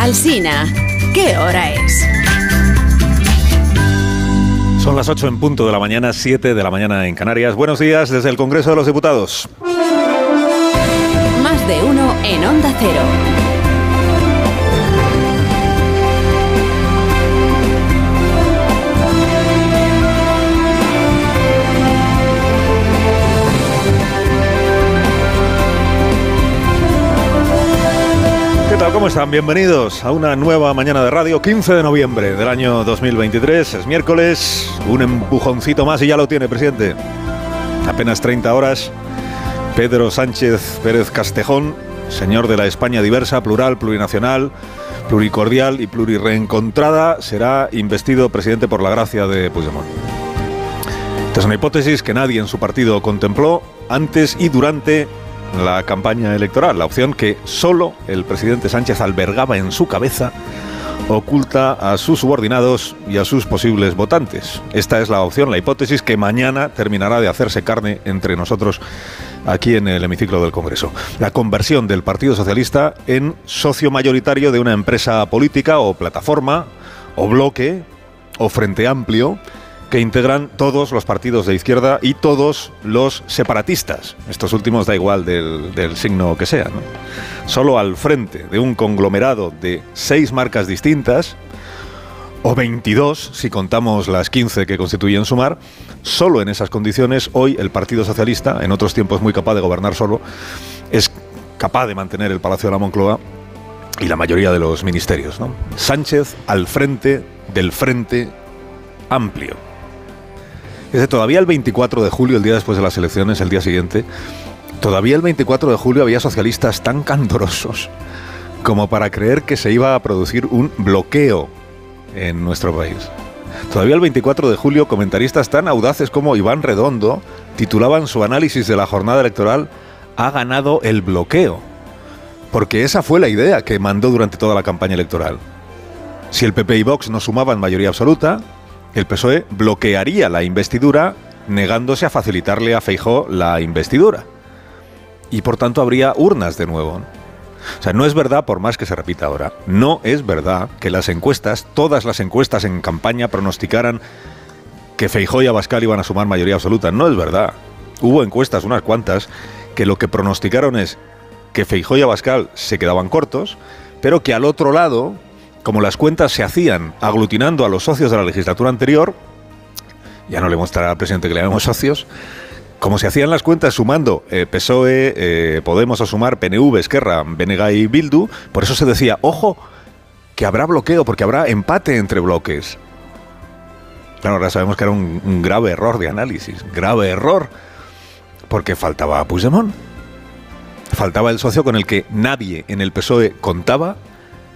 Alsina, ¿qué hora es? Son las 8 en punto de la mañana, 7 de la mañana en Canarias. Buenos días desde el Congreso de los Diputados. Más de uno en Onda Cero. ¿Cómo están? Bienvenidos a una nueva mañana de radio, 15 de noviembre del año 2023. Es miércoles, un empujoncito más y ya lo tiene, presidente. Apenas 30 horas. Pedro Sánchez Pérez Castejón, señor de la España diversa, plural, plurinacional, pluricordial y plurirreencontrada, será investido presidente por la gracia de Puigdemont. Esta es una hipótesis que nadie en su partido contempló antes y durante la campaña electoral, la opción que solo el presidente Sánchez albergaba en su cabeza oculta a sus subordinados y a sus posibles votantes. Esta es la opción, la hipótesis que mañana terminará de hacerse carne entre nosotros aquí en el hemiciclo del Congreso. La conversión del Partido Socialista en socio mayoritario de una empresa política o plataforma o bloque o frente amplio que integran todos los partidos de izquierda y todos los separatistas. Estos últimos da igual del, signo que sea. ¿no? Solo al frente de un conglomerado de seis marcas distintas, o 22 si contamos las 15 que constituyen Sumar, solo en esas condiciones hoy el Partido Socialista, en otros tiempos muy capaz de gobernar solo, es capaz de mantener el Palacio de la Moncloa y la mayoría de los ministerios. Sánchez al frente del Frente Amplio. Desde todavía el 24 de julio, el día después de las elecciones, el día siguiente, todavía el 24 de julio había socialistas tan candorosos como para creer que se iba a producir un bloqueo en nuestro país. Todavía el 24 de julio, comentaristas tan audaces como Iván Redondo titulaban su análisis de la jornada electoral Ha ganado el bloqueo. Porque esa fue la idea que mandó durante toda la campaña electoral. Si el PP y Vox no sumaban mayoría absoluta, el PSOE bloquearía la investidura negándose a facilitarle a Feijó la investidura. Y por tanto habría urnas de nuevo. O sea, no es verdad, por más que se repita ahora, no es verdad que las encuestas, todas las encuestas en campaña pronosticaran que Feijó y Abascal iban a sumar mayoría absoluta. No es verdad. Hubo encuestas, unas cuantas, que lo que pronosticaron es que Feijó y Abascal se quedaban cortos, pero que al otro lado, como las cuentas se hacían aglutinando a los socios de la legislatura anterior, ya no le mostrará al presidente que le llamamos socios, como se hacían las cuentas sumando eh, PSOE, eh, Podemos a sumar PNV, Esquerra, Benega y Bildu, por eso se decía, ojo, que habrá bloqueo, porque habrá empate entre bloques. Claro, ahora sabemos que era un, un grave error de análisis, grave error, porque faltaba Puigdemont. Faltaba el socio con el que nadie en el PSOE contaba,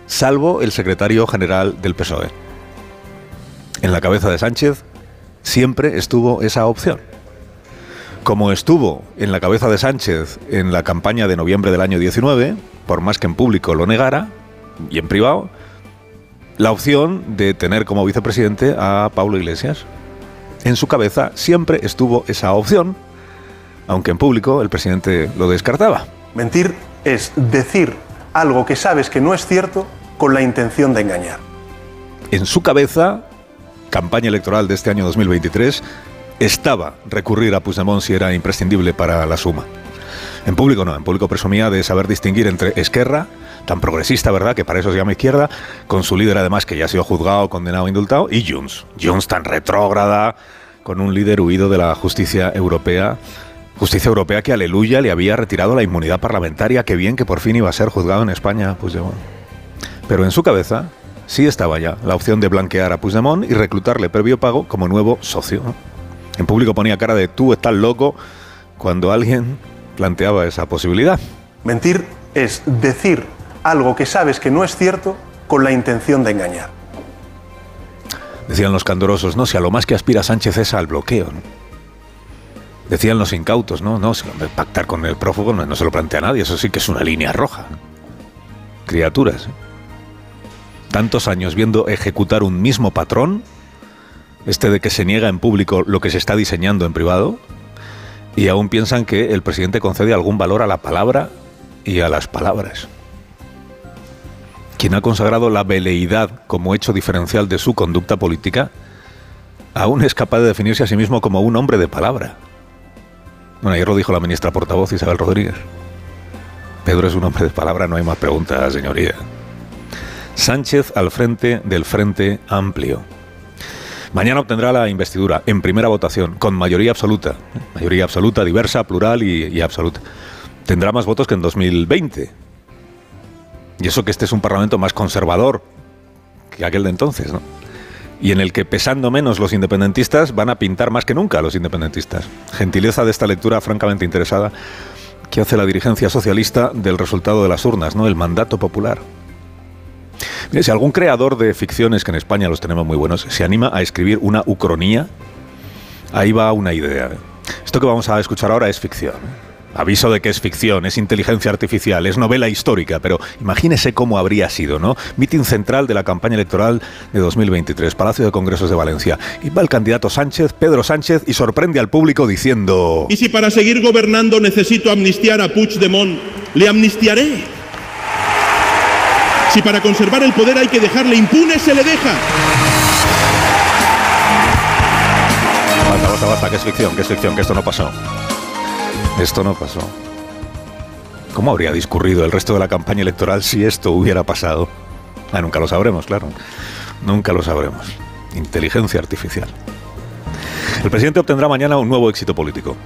salvo el secretario general del PSOE. En la cabeza de Sánchez siempre estuvo esa opción como estuvo en la cabeza de Sánchez en la campaña de noviembre del año 19, por más que en público lo negara, y en privado, la opción de tener como vicepresidente a Pablo Iglesias. En su cabeza siempre estuvo esa opción, aunque en público el presidente lo descartaba. Mentir es decir algo que sabes que no es cierto con la intención de engañar. En su cabeza, campaña electoral de este año 2023, estaba recurrir a Puigdemont si era imprescindible para la suma. En público no, en público presumía de saber distinguir entre Esquerra, tan progresista, ¿verdad?, que para eso se llama izquierda, con su líder además que ya ha sido juzgado, condenado, indultado, y Junts. Junts tan retrógrada, con un líder huido de la justicia europea. Justicia europea que, aleluya, le había retirado la inmunidad parlamentaria. Qué bien que por fin iba a ser juzgado en España, Puigdemont. Pero en su cabeza sí estaba ya la opción de blanquear a Puigdemont y reclutarle previo pago como nuevo socio. En público ponía cara de tú estás loco cuando alguien planteaba esa posibilidad. Mentir es decir algo que sabes que no es cierto con la intención de engañar. Decían los candorosos, no, si a lo más que aspira Sánchez es al bloqueo. ¿no? Decían los incautos, no, no, pactar con el prófugo no, no, se lo plantea nadie, eso sí que es una línea roja. Criaturas. ¿eh? Tantos años viendo ejecutar un mismo patrón este de que se niega en público lo que se está diseñando en privado, y aún piensan que el presidente concede algún valor a la palabra y a las palabras. quien ha consagrado la veleidad como hecho diferencial de su conducta política, aún es capaz de definirse a sí mismo como un hombre de palabra. Bueno, ayer lo dijo la ministra portavoz Isabel Rodríguez. Pedro es un hombre de palabra, no hay más preguntas, señoría. Sánchez al frente del Frente Amplio. Mañana obtendrá la investidura en primera votación, con mayoría absoluta. Mayoría absoluta, diversa, plural y, y absoluta. Tendrá más votos que en 2020. Y eso que este es un parlamento más conservador que aquel de entonces, ¿no? Y en el que pesando menos los independentistas van a pintar más que nunca los independentistas. Gentileza de esta lectura francamente interesada que hace la dirigencia socialista del resultado de las urnas, ¿no? El mandato popular. Mire, si algún creador de ficciones, que en España los tenemos muy buenos, se anima a escribir una ucronía, ahí va una idea. Esto que vamos a escuchar ahora es ficción. Aviso de que es ficción, es inteligencia artificial, es novela histórica, pero imagínese cómo habría sido, ¿no? Mitin central de la campaña electoral de 2023, Palacio de Congresos de Valencia. Y va el candidato Sánchez, Pedro Sánchez, y sorprende al público diciendo... Y si para seguir gobernando necesito amnistiar a Puigdemont, le amnistiaré. Si para conservar el poder hay que dejarle impune, se le deja. Basta, basta, basta, que es ficción, que es ficción, que esto no pasó. Esto no pasó. ¿Cómo habría discurrido el resto de la campaña electoral si esto hubiera pasado? Ah, nunca lo sabremos, claro. Nunca lo sabremos. Inteligencia artificial. El presidente obtendrá mañana un nuevo éxito político.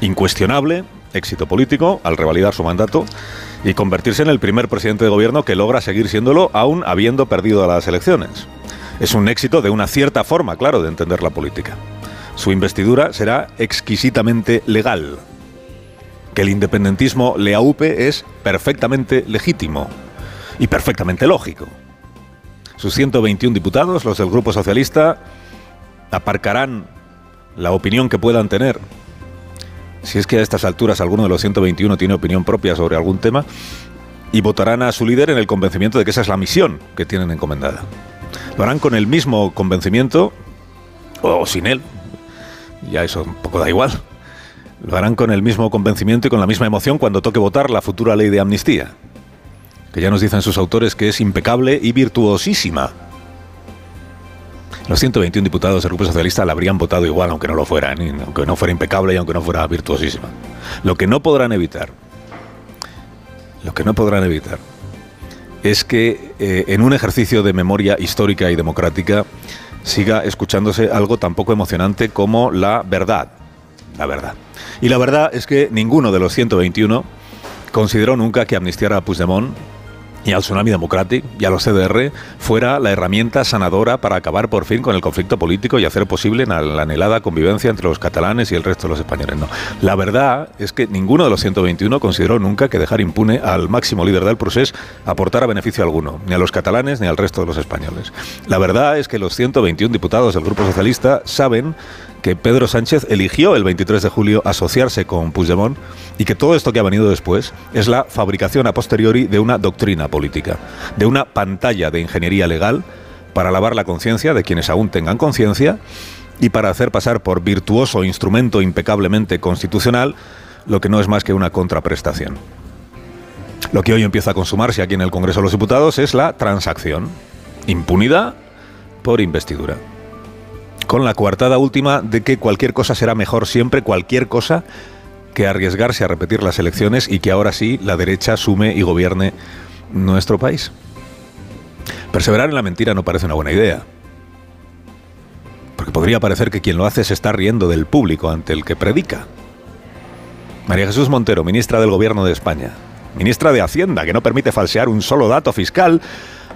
Incuestionable éxito político al revalidar su mandato y convertirse en el primer presidente de gobierno que logra seguir siéndolo aún habiendo perdido las elecciones. Es un éxito de una cierta forma, claro, de entender la política. Su investidura será exquisitamente legal, que el independentismo le aupe es perfectamente legítimo y perfectamente lógico. Sus 121 diputados, los del Grupo Socialista, aparcarán la opinión que puedan tener. Si es que a estas alturas alguno de los 121 tiene opinión propia sobre algún tema, y votarán a su líder en el convencimiento de que esa es la misión que tienen encomendada. Lo harán con el mismo convencimiento o sin él. Ya eso un poco da igual lo harán con el mismo convencimiento y con la misma emoción cuando toque votar la futura ley de amnistía, que ya nos dicen sus autores que es impecable y virtuosísima. Los 121 diputados del Grupo Socialista la habrían votado igual, aunque no lo fuera, aunque no fuera impecable y aunque no fuera virtuosísima. Lo que no podrán evitar, lo que no podrán evitar, es que eh, en un ejercicio de memoria histórica y democrática siga escuchándose algo tan poco emocionante como la verdad. La verdad. Y la verdad es que ninguno de los 121 consideró nunca que amnistiar a Puigdemont y al Tsunami Democratic y a los CDR fuera la herramienta sanadora para acabar por fin con el conflicto político y hacer posible la anhelada convivencia entre los catalanes y el resto de los españoles. No. La verdad es que ninguno de los 121 consideró nunca que dejar impune al máximo líder del proceso aportara beneficio alguno, ni a los catalanes ni al resto de los españoles. La verdad es que los 121 diputados del Grupo Socialista saben que Pedro Sánchez eligió el 23 de julio asociarse con Puigdemont y que todo esto que ha venido después es la fabricación a posteriori de una doctrina política, de una pantalla de ingeniería legal para lavar la conciencia de quienes aún tengan conciencia y para hacer pasar por virtuoso instrumento impecablemente constitucional lo que no es más que una contraprestación. Lo que hoy empieza a consumarse aquí en el Congreso de los Diputados es la transacción. Impunidad por investidura con la coartada última de que cualquier cosa será mejor siempre, cualquier cosa que arriesgarse a repetir las elecciones y que ahora sí la derecha sume y gobierne nuestro país. Perseverar en la mentira no parece una buena idea. Porque podría parecer que quien lo hace se está riendo del público ante el que predica. María Jesús Montero, ministra del Gobierno de España, ministra de Hacienda, que no permite falsear un solo dato fiscal,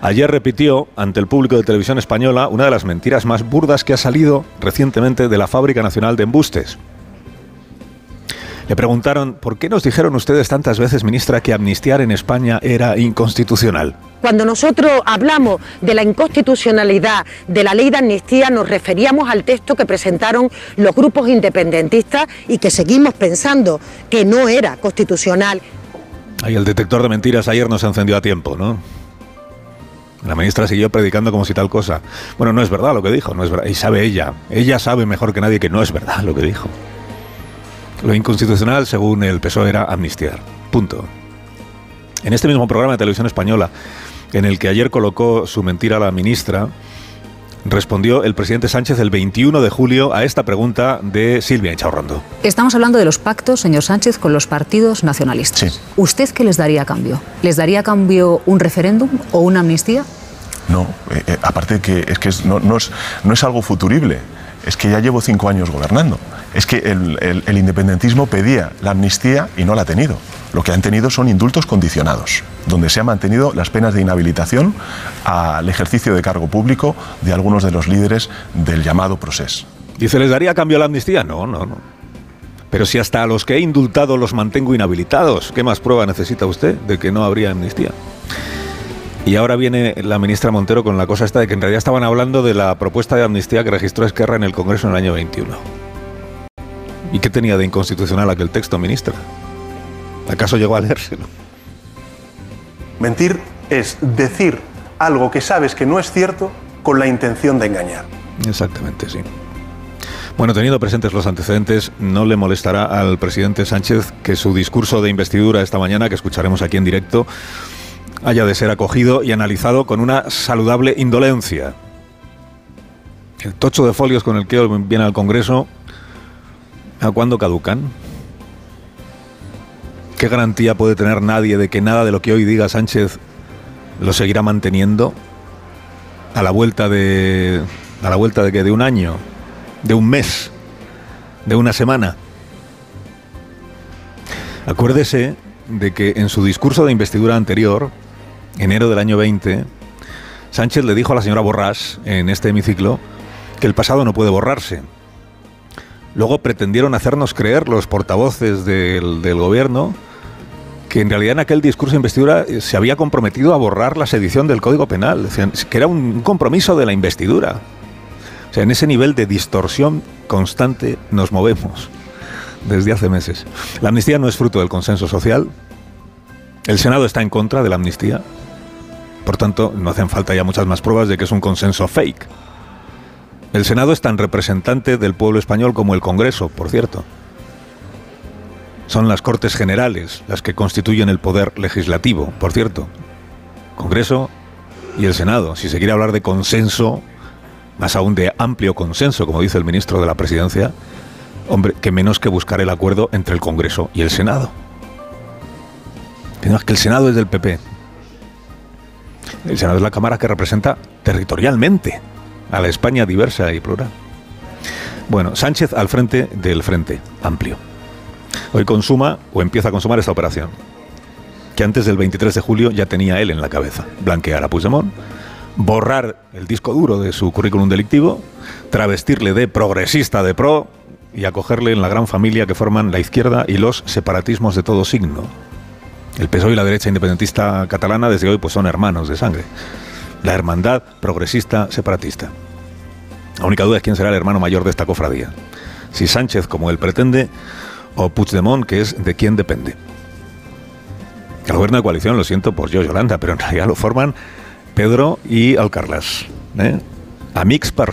Ayer repitió ante el público de televisión española una de las mentiras más burdas que ha salido recientemente de la Fábrica Nacional de Embustes. Le preguntaron, ¿por qué nos dijeron ustedes tantas veces, ministra, que amnistiar en España era inconstitucional? Cuando nosotros hablamos de la inconstitucionalidad de la ley de amnistía, nos referíamos al texto que presentaron los grupos independentistas y que seguimos pensando que no era constitucional. Ahí el detector de mentiras ayer nos encendió a tiempo, ¿no? La ministra siguió predicando como si tal cosa. Bueno, no es verdad lo que dijo, no es verdad. Y sabe ella, ella sabe mejor que nadie que no es verdad lo que dijo. Lo inconstitucional, según el PSOE, era amnistiar. Punto. En este mismo programa de televisión española, en el que ayer colocó su mentira a la ministra, respondió el presidente Sánchez el 21 de julio a esta pregunta de Silvia Echaurrondo. Estamos hablando de los pactos, señor Sánchez, con los partidos nacionalistas. Sí. ¿Usted qué les daría a cambio? ¿Les daría a cambio un referéndum o una amnistía? No, eh, eh, aparte que es que es- no, no es, no es algo futurible, es que ya llevo cinco años gobernando. Es que el, independentismo pedía la amnistía y no la ha tenido. Lo que han tenido son indultos condicionados, donde se han mantenido las penas de inhabilitación al ejercicio de cargo público de algunos de los líderes del llamado proceso. Dice, ¿les daría a cambio la amnistía? No, no, no. Pero si hasta a los que he indultado los mantengo inhabilitados, ¿qué más prueba necesita usted de que no habría amnistía? Y ahora viene la ministra Montero con la cosa esta de que en realidad estaban hablando de la propuesta de amnistía que registró Esquerra en el Congreso en el año 21. ¿Y qué tenía de inconstitucional aquel texto, ministra? ¿Acaso llegó a leérselo? Mentir es decir algo que sabes que no es cierto con la intención de engañar. Exactamente, sí. Bueno, teniendo presentes los antecedentes, no le molestará al presidente Sánchez que su discurso de investidura esta mañana, que escucharemos aquí en directo, haya de ser acogido y analizado con una saludable indolencia. El tocho de folios con el que viene al Congreso, ¿a cuándo caducan? ¿Qué garantía puede tener nadie de que nada de lo que hoy diga Sánchez lo seguirá manteniendo a la vuelta de a la vuelta de que de un año, de un mes, de una semana? Acuérdese de que en su discurso de investidura anterior, enero del año 20, Sánchez le dijo a la señora Borrás en este hemiciclo que el pasado no puede borrarse. Luego pretendieron hacernos creer los portavoces del, gobierno que en realidad en aquel discurso de investidura eh, se había comprometido a borrar la sedición del Código Penal, que era un compromiso de la investidura. O sea, en ese nivel de distorsión constante nos movemos desde hace meses. La amnistía no es fruto del consenso social. El Senado está en contra de la amnistía. Por tanto, no hacen falta ya muchas más pruebas de que es un consenso fake. El Senado es tan representante del pueblo español como el Congreso, por cierto. Son las Cortes Generales las que constituyen el poder legislativo, por cierto. Congreso y el Senado. Si se quiere hablar de consenso, más aún de amplio consenso, como dice el ministro de la Presidencia, hombre, que menos que buscar el acuerdo entre el Congreso y el Senado. Es que el Senado es del PP. El Senado es la Cámara que representa territorialmente a la España diversa y plural. Bueno, Sánchez al frente del Frente Amplio. Hoy consuma o empieza a consumar esta operación, que antes del 23 de julio ya tenía él en la cabeza. Blanquear a Puigdemont, borrar el disco duro de su currículum delictivo, travestirle de progresista de pro y acogerle en la gran familia que forman la izquierda y los separatismos de todo signo. El PSOE y la derecha independentista catalana desde hoy pues son hermanos de sangre. La hermandad progresista separatista. La única duda es quién será el hermano mayor de esta cofradía. Si Sánchez, como él pretende, o Puigdemont, que es de quién depende. El gobierno de coalición, lo siento por yo, Yolanda, pero en realidad lo forman Pedro y Alcarlas. ¿eh? Amics per.